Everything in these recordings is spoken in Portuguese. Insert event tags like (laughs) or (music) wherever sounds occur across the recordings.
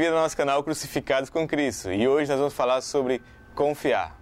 bem-vindo ao nosso canal Crucificados com Cristo e hoje nós vamos falar sobre confiar.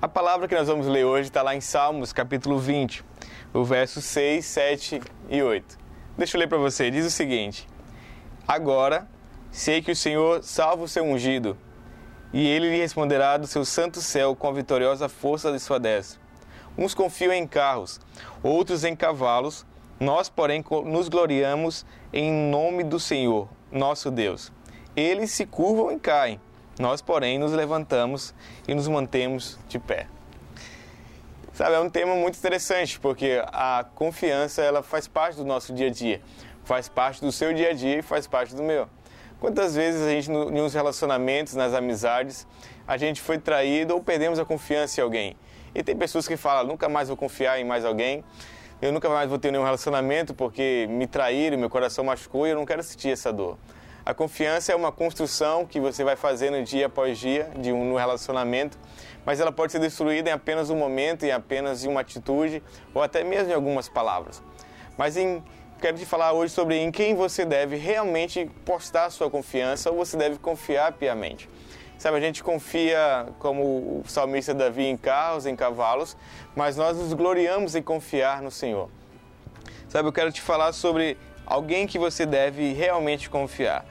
A palavra que nós vamos ler hoje está lá em Salmos capítulo 20, o verso 6, 7 e 8. Deixa eu ler para você, diz o seguinte: Agora sei que o Senhor salva o seu ungido e ele lhe responderá do seu santo céu com a vitoriosa força de sua destra. Uns confiam em carros, outros em cavalos, nós, porém, nos gloriamos em nome do Senhor, nosso Deus. Eles se curvam e caem, nós, porém, nos levantamos e nos mantemos de pé. Sabe, é um tema muito interessante, porque a confiança ela faz parte do nosso dia a dia, faz parte do seu dia a dia e faz parte do meu. Quantas vezes a gente, nos relacionamentos, nas amizades, a gente foi traído ou perdemos a confiança em alguém? E tem pessoas que falam, nunca mais vou confiar em mais alguém, eu nunca mais vou ter nenhum relacionamento porque me traíram, meu coração machucou e eu não quero sentir essa dor. A confiança é uma construção que você vai fazendo dia após dia de um relacionamento, mas ela pode ser destruída em apenas um momento, em apenas uma atitude ou até mesmo em algumas palavras. Mas em, quero te falar hoje sobre em quem você deve realmente postar sua confiança ou você deve confiar piamente. Sabe, a gente confia, como o salmista Davi, em carros, em cavalos, mas nós nos gloriamos em confiar no Senhor. Sabe, eu quero te falar sobre alguém que você deve realmente confiar.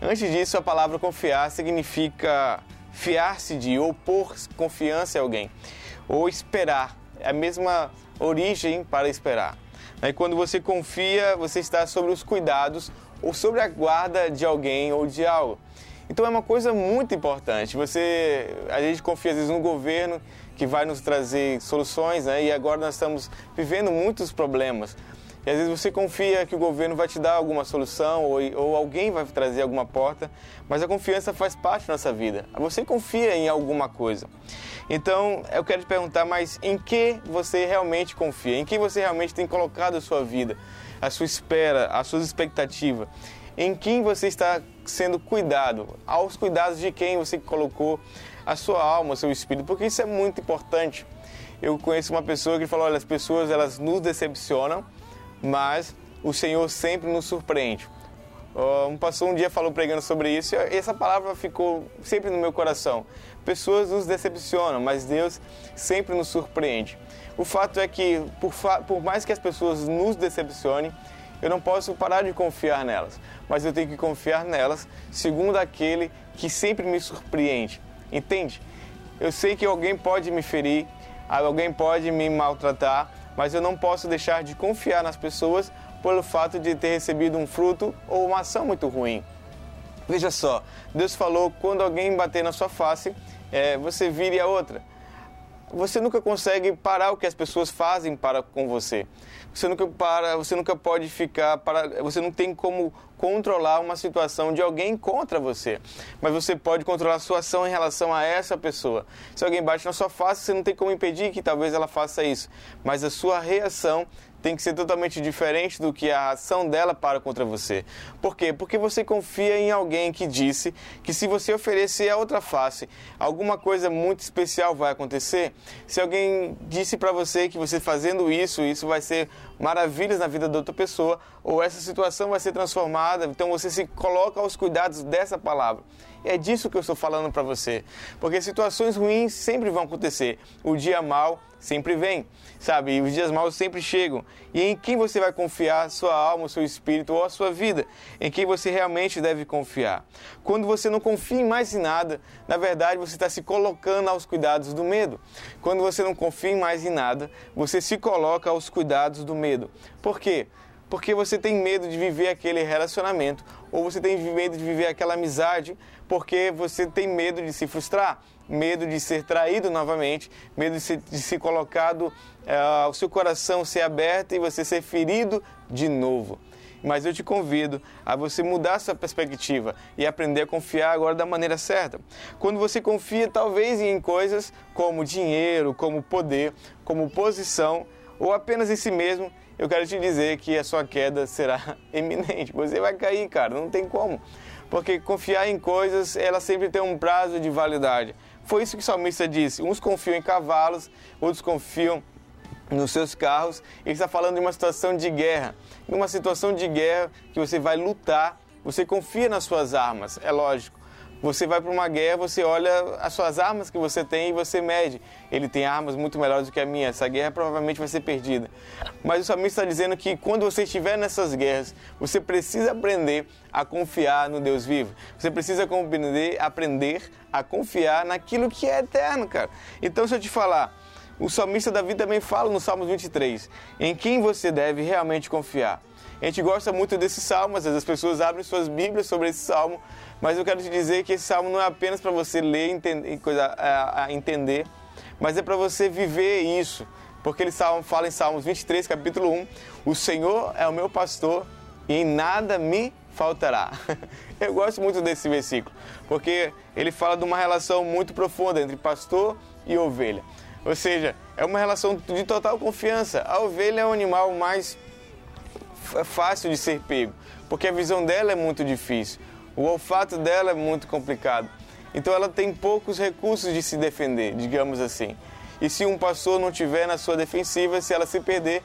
Antes disso, a palavra confiar significa fiar-se de ou pôr confiança em alguém, ou esperar. É a mesma origem para esperar. E quando você confia, você está sobre os cuidados ou sobre a guarda de alguém ou de algo. Então é uma coisa muito importante. Você, a gente confia às vezes no governo que vai nos trazer soluções, né? E agora nós estamos vivendo muitos problemas. E às vezes você confia que o governo vai te dar alguma solução ou, ou alguém vai trazer alguma porta, mas a confiança faz parte da nossa vida. Você confia em alguma coisa. Então eu quero te perguntar, mas em que você realmente confia? Em que você realmente tem colocado a sua vida, a sua espera, as suas expectativas? Em quem você está sendo cuidado? Aos cuidados de quem você colocou a sua alma, o seu espírito? Porque isso é muito importante. Eu conheço uma pessoa que falou: olha, as pessoas elas nos decepcionam mas o Senhor sempre nos surpreende. Um pastor um dia falou pregando sobre isso e essa palavra ficou sempre no meu coração. Pessoas nos decepcionam, mas Deus sempre nos surpreende. O fato é que, por, por mais que as pessoas nos decepcionem, eu não posso parar de confiar nelas, mas eu tenho que confiar nelas segundo aquele que sempre me surpreende. Entende? Eu sei que alguém pode me ferir, alguém pode me maltratar, mas eu não posso deixar de confiar nas pessoas pelo fato de ter recebido um fruto ou uma ação muito ruim. Veja só, Deus falou: quando alguém bater na sua face, é, você vire a outra. Você nunca consegue parar o que as pessoas fazem para com você. Você nunca para, você nunca pode ficar para, você não tem como controlar uma situação de alguém contra você, mas você pode controlar a sua ação em relação a essa pessoa. Se alguém bate na sua face, você não tem como impedir que talvez ela faça isso, mas a sua reação tem que ser totalmente diferente do que a ação dela para contra você. Por quê? Porque você confia em alguém que disse que se você oferecer a outra face, alguma coisa muito especial vai acontecer. Se alguém disse para você que você fazendo isso, isso vai ser maravilhas na vida da outra pessoa, ou essa situação vai ser transformada, então você se coloca aos cuidados dessa palavra. E é disso que eu estou falando para você. Porque situações ruins sempre vão acontecer. O dia mal sempre vem, sabe? E os dias maus sempre chegam. E em quem você vai confiar sua alma, seu espírito ou a sua vida? Em quem você realmente deve confiar? Quando você não confia em mais em nada, na verdade você está se colocando aos cuidados do medo. Quando você não confia em mais em nada, você se coloca aos cuidados do medo. Por quê? Porque você tem medo de viver aquele relacionamento, ou você tem medo de viver aquela amizade, porque você tem medo de se frustrar, medo de ser traído novamente, medo de, ser, de ser colocado, uh, o seu coração ser aberto e você ser ferido de novo. Mas eu te convido a você mudar sua perspectiva e aprender a confiar agora da maneira certa. Quando você confia talvez em coisas como dinheiro, como poder, como posição, ou apenas em si mesmo, eu quero te dizer que a sua queda será (laughs) eminente. Você vai cair, cara, não tem como. Porque confiar em coisas, ela sempre tem um prazo de validade. Foi isso que o salmista disse. Uns confiam em cavalos, outros confiam nos seus carros. Ele está falando de uma situação de guerra. Numa situação de guerra que você vai lutar você confia nas suas armas, é lógico. Você vai para uma guerra, você olha as suas armas que você tem e você mede. Ele tem armas muito melhores do que a minha. Essa guerra provavelmente vai ser perdida. Mas o salmista está dizendo que quando você estiver nessas guerras, você precisa aprender a confiar no Deus vivo. Você precisa aprender, a confiar naquilo que é eterno, cara. Então, se eu te falar, o salmista Davi também fala no Salmos 23, em quem você deve realmente confiar. A gente gosta muito desse salmo, às vezes as pessoas abrem suas Bíblias sobre esse salmo, mas eu quero te dizer que esse salmo não é apenas para você ler a, a entender, mas é para você viver isso. Porque ele fala em Salmos 23, capítulo 1: O Senhor é o meu pastor e em nada me faltará. (laughs) Eu gosto muito desse versículo, porque ele fala de uma relação muito profunda entre pastor e ovelha. Ou seja, é uma relação de total confiança. A ovelha é o animal mais fácil de ser pego, porque a visão dela é muito difícil. O olfato dela é muito complicado. Então ela tem poucos recursos de se defender, digamos assim. E se um pastor não tiver na sua defensiva, se ela se perder,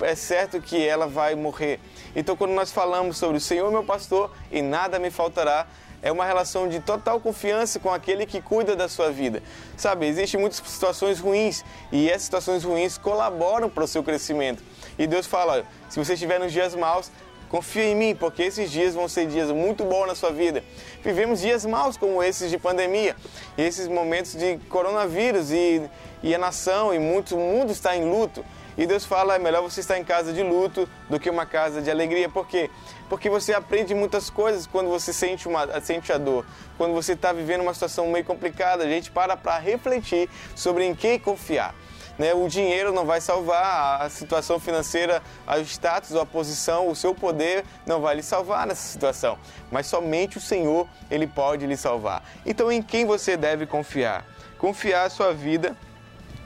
é certo que ela vai morrer. Então quando nós falamos sobre o Senhor meu pastor e nada me faltará, é uma relação de total confiança com aquele que cuida da sua vida. Sabe, existem muitas situações ruins e essas situações ruins colaboram para o seu crescimento. E Deus fala: se você estiver nos dias maus, Confia em mim, porque esses dias vão ser dias muito bons na sua vida. Vivemos dias maus como esses de pandemia, esses momentos de coronavírus e, e a nação e muito o mundo está em luto. E Deus fala, é melhor você estar em casa de luto do que uma casa de alegria. Por quê? Porque você aprende muitas coisas quando você sente, uma, sente a dor. Quando você está vivendo uma situação meio complicada, a gente para para refletir sobre em quem confiar. Né? O dinheiro não vai salvar, a situação financeira, o status, a posição, o seu poder não vai lhe salvar nessa situação. Mas somente o Senhor, Ele pode lhe salvar. Então em quem você deve confiar? Confiar a sua vida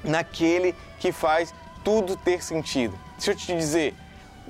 naquele que faz tudo ter sentido. Deixa eu te dizer,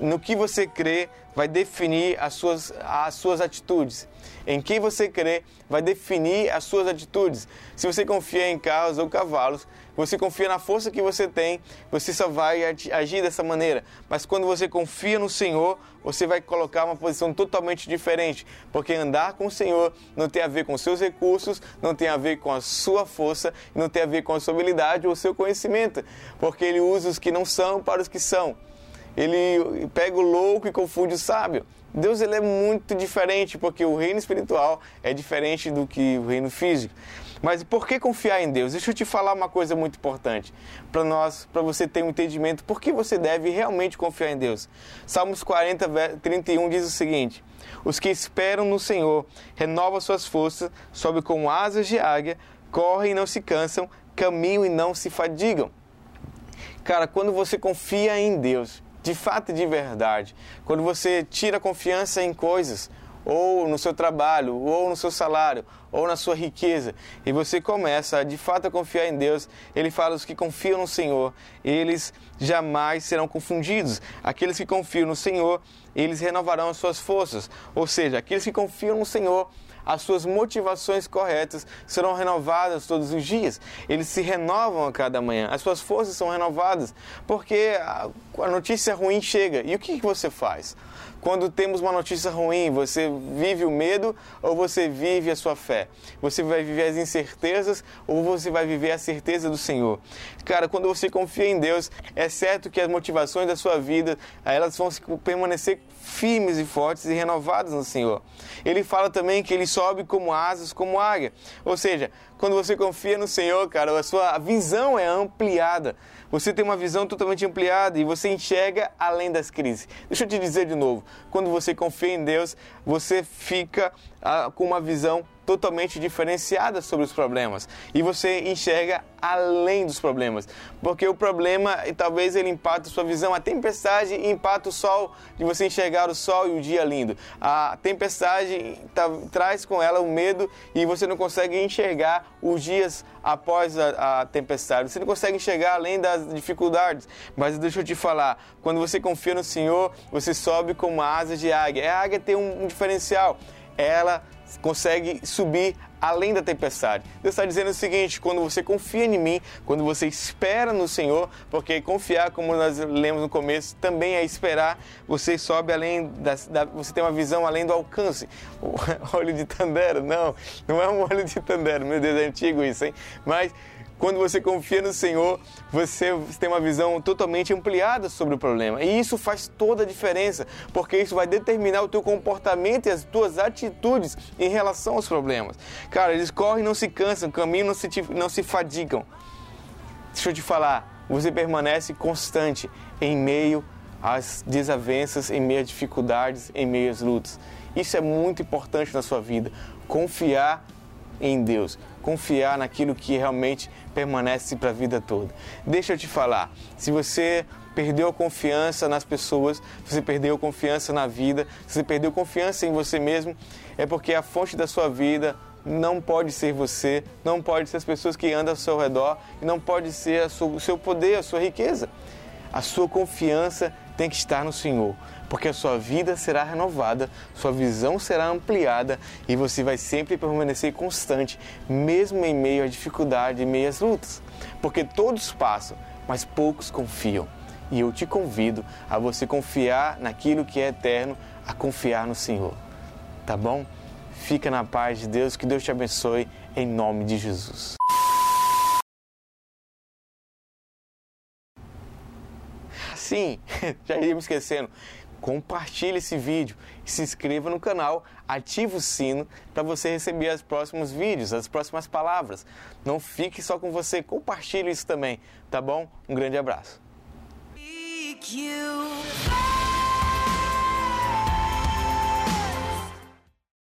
no que você crê vai definir as suas, as suas atitudes. Em quem você crê vai definir as suas atitudes. Se você confia em carros ou cavalos, você confia na força que você tem, você só vai agir dessa maneira. Mas quando você confia no Senhor, você vai colocar uma posição totalmente diferente. Porque andar com o Senhor não tem a ver com seus recursos, não tem a ver com a sua força, não tem a ver com a sua habilidade ou seu conhecimento. Porque Ele usa os que não são para os que são. Ele pega o louco e confunde o sábio. Deus ele é muito diferente, porque o reino espiritual é diferente do que o reino físico. Mas por que confiar em Deus? Deixa eu te falar uma coisa muito importante para nós, para você ter um entendimento por que você deve realmente confiar em Deus. Salmos 40, 31 diz o seguinte: Os que esperam no Senhor renovam suas forças, sobem como asas de águia, correm e não se cansam, caminham e não se fadigam. Cara, quando você confia em Deus, de fato e de verdade, quando você tira confiança em coisas, ou no seu trabalho, ou no seu salário, ou na sua riqueza, e você começa de fato a confiar em Deus, ele fala: os que confiam no Senhor, eles jamais serão confundidos. Aqueles que confiam no Senhor, eles renovarão as suas forças. Ou seja, aqueles que confiam no Senhor, as suas motivações corretas serão renovadas todos os dias. Eles se renovam a cada manhã, as suas forças são renovadas, porque a, notícia ruim chega. E o que, você faz? Quando temos uma notícia ruim, você vive o medo ou você vive a sua fé? Você vai viver as incertezas ou você vai viver a certeza do Senhor? Cara, quando você confia em Deus, é certo que as motivações da sua vida, elas vão permanecer firmes e fortes e renovadas no Senhor. Ele fala também que ele sobe como asas, como águia. Ou seja, quando você confia no Senhor, cara, a sua visão é ampliada. Você tem uma visão totalmente ampliada e você enxerga além das crises. Deixa eu te dizer de novo: quando você confia em Deus, você fica ah, com uma visão totalmente diferenciada sobre os problemas e você enxerga além dos problemas, porque o problema talvez ele empate sua visão, a tempestade empata o sol de você enxergar o sol e o dia lindo. A tempestade tá, traz com ela o medo e você não consegue enxergar os dias após a, a tempestade. Você não consegue enxergar além das dificuldades. Mas deixa eu te falar, quando você confia no Senhor, você sobe como uma asa de águia. A águia tem um, um diferencial ela consegue subir além da tempestade. Deus está dizendo o seguinte: quando você confia em mim, quando você espera no Senhor, porque confiar, como nós lemos no começo, também é esperar, você sobe além da, da você tem uma visão além do alcance. O (laughs) olho de Tandera, não, não é um (laughs) olho de Tandera, meu Deus, é antigo isso, hein? Mas quando você confia no Senhor, você tem uma visão totalmente ampliada sobre o problema. E isso faz toda a diferença, porque isso vai determinar o teu comportamento e as tuas atitudes em relação aos problemas. Cara, eles correm e não se cansam, caminham não se, não se fadigam. Deixa eu te falar, você permanece constante em meio às desavenças, em meio às dificuldades, em meio às lutas. Isso é muito importante na sua vida. Confiar em Deus, confiar naquilo que realmente permanece para a vida toda. Deixa eu te falar, se você perdeu a confiança nas pessoas, você perdeu a confiança na vida, se você perdeu confiança em você mesmo, é porque a fonte da sua vida não pode ser você, não pode ser as pessoas que andam ao seu redor e não pode ser o seu poder, a sua riqueza. A sua confiança tem que estar no Senhor, porque a sua vida será renovada, sua visão será ampliada e você vai sempre permanecer constante, mesmo em meio à dificuldade, em meio às lutas. Porque todos passam, mas poucos confiam. E eu te convido a você confiar naquilo que é eterno, a confiar no Senhor. Tá bom? Fica na paz de Deus, que Deus te abençoe, em nome de Jesus. Sim, (laughs) já ia me esquecendo. Compartilhe esse vídeo, se inscreva no canal, ative o sino para você receber os próximos vídeos, as próximas palavras. Não fique só com você, compartilhe isso também, tá bom? Um grande abraço.